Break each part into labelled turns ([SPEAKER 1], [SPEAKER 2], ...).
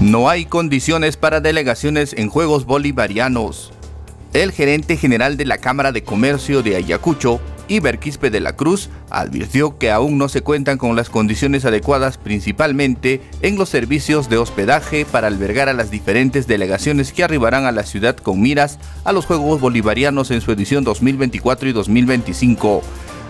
[SPEAKER 1] No hay condiciones para delegaciones en Juegos Bolivarianos. El gerente general de la Cámara de Comercio de Ayacucho, Iber Quispe de la Cruz, advirtió que aún no se cuentan con las condiciones adecuadas principalmente en los servicios de hospedaje para albergar a las diferentes delegaciones que arribarán a la ciudad con miras a los Juegos Bolivarianos en su edición 2024 y 2025.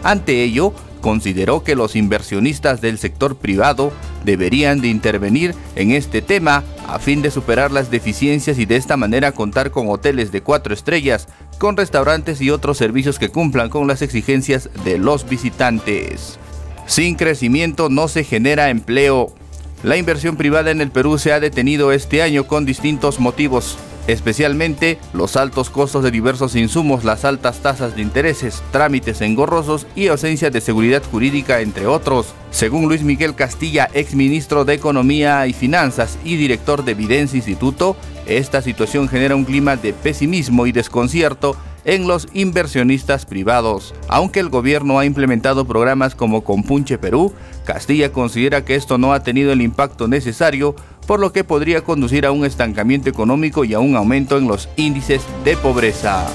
[SPEAKER 1] Ante ello, consideró que los inversionistas del sector privado deberían de intervenir en este tema a fin de superar las deficiencias y de esta manera contar con hoteles de cuatro estrellas, con restaurantes y otros servicios que cumplan con las exigencias de los visitantes. Sin crecimiento no se genera empleo. La inversión privada en el Perú se ha detenido este año con distintos motivos especialmente los altos costos de diversos insumos, las altas tasas de intereses, trámites engorrosos y ausencia de seguridad jurídica, entre otros. Según Luis Miguel Castilla, ex ministro de Economía y Finanzas y director de Vidence Instituto, esta situación genera un clima de pesimismo y desconcierto en los inversionistas privados. Aunque el gobierno ha implementado programas como Compunche Perú, Castilla considera que esto no ha tenido el impacto necesario por lo que podría conducir a un estancamiento económico y a un aumento en los índices de pobreza.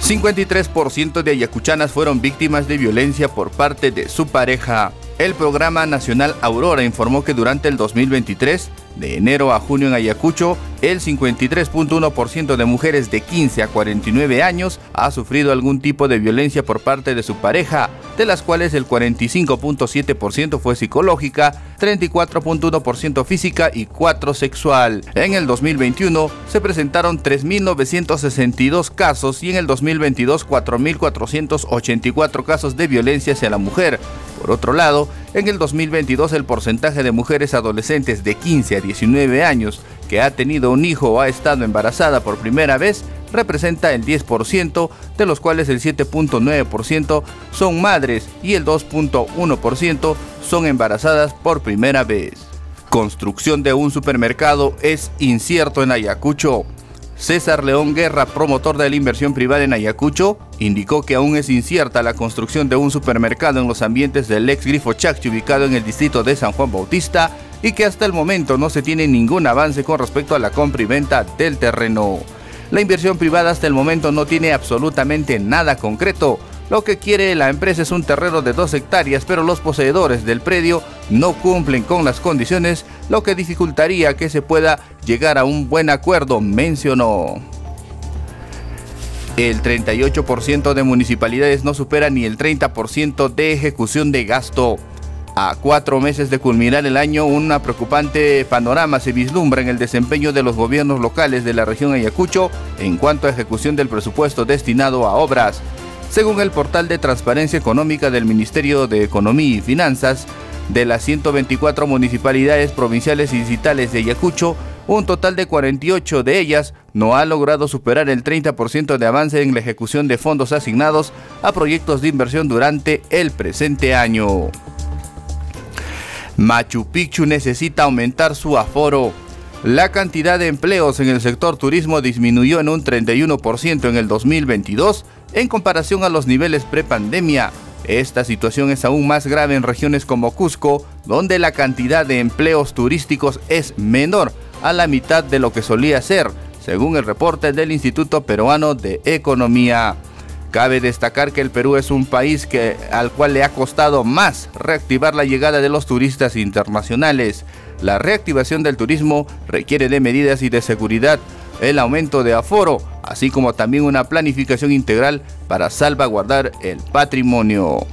[SPEAKER 1] 53% de ayacuchanas fueron víctimas de violencia por parte de su pareja. El programa nacional Aurora informó que durante el 2023 de enero a junio en Ayacucho, el 53.1% de mujeres de 15 a 49 años ha sufrido algún tipo de violencia por parte de su pareja, de las cuales el 45.7% fue psicológica, 34.1% física y 4 sexual. En el 2021 se presentaron 3.962 casos y en el 2022 4.484 casos de violencia hacia la mujer. Por otro lado, en el 2022 el porcentaje de mujeres adolescentes de 15 a 19 años que ha tenido un hijo o ha estado embarazada por primera vez representa el 10%, de los cuales el 7.9% son madres y el 2.1% son embarazadas por primera vez. Construcción de un supermercado es incierto en Ayacucho. César León Guerra, promotor de la inversión privada en Ayacucho, indicó que aún es incierta la construcción de un supermercado en los ambientes del ex Grifo Chacchi ubicado en el distrito de San Juan Bautista y que hasta el momento no se tiene ningún avance con respecto a la compra y venta del terreno. La inversión privada hasta el momento no tiene absolutamente nada concreto, lo que quiere la empresa es un terreno de 2 hectáreas, pero los poseedores del predio no cumplen con las condiciones, lo que dificultaría que se pueda llegar a un buen acuerdo, mencionó. El 38% de municipalidades no supera ni el 30% de ejecución de gasto. A cuatro meses de culminar el año, una preocupante panorama se vislumbra en el desempeño de los gobiernos locales de la región Ayacucho en cuanto a ejecución del presupuesto destinado a obras. Según el portal de transparencia económica del Ministerio de Economía y Finanzas, de las 124 municipalidades provinciales y distritales de Ayacucho, un total de 48 de ellas no ha logrado superar el 30% de avance en la ejecución de fondos asignados a proyectos de inversión durante el presente año. Machu Picchu necesita aumentar su aforo. La cantidad de empleos en el sector turismo disminuyó en un 31% en el 2022 en comparación a los niveles prepandemia. Esta situación es aún más grave en regiones como Cusco, donde la cantidad de empleos turísticos es menor a la mitad de lo que solía ser, según el reporte del Instituto Peruano de Economía. Cabe destacar que el Perú es un país que, al cual le ha costado más reactivar la llegada de los turistas internacionales. La reactivación del turismo requiere de medidas y de seguridad, el aumento de aforo, así como también una planificación integral para salvaguardar el patrimonio.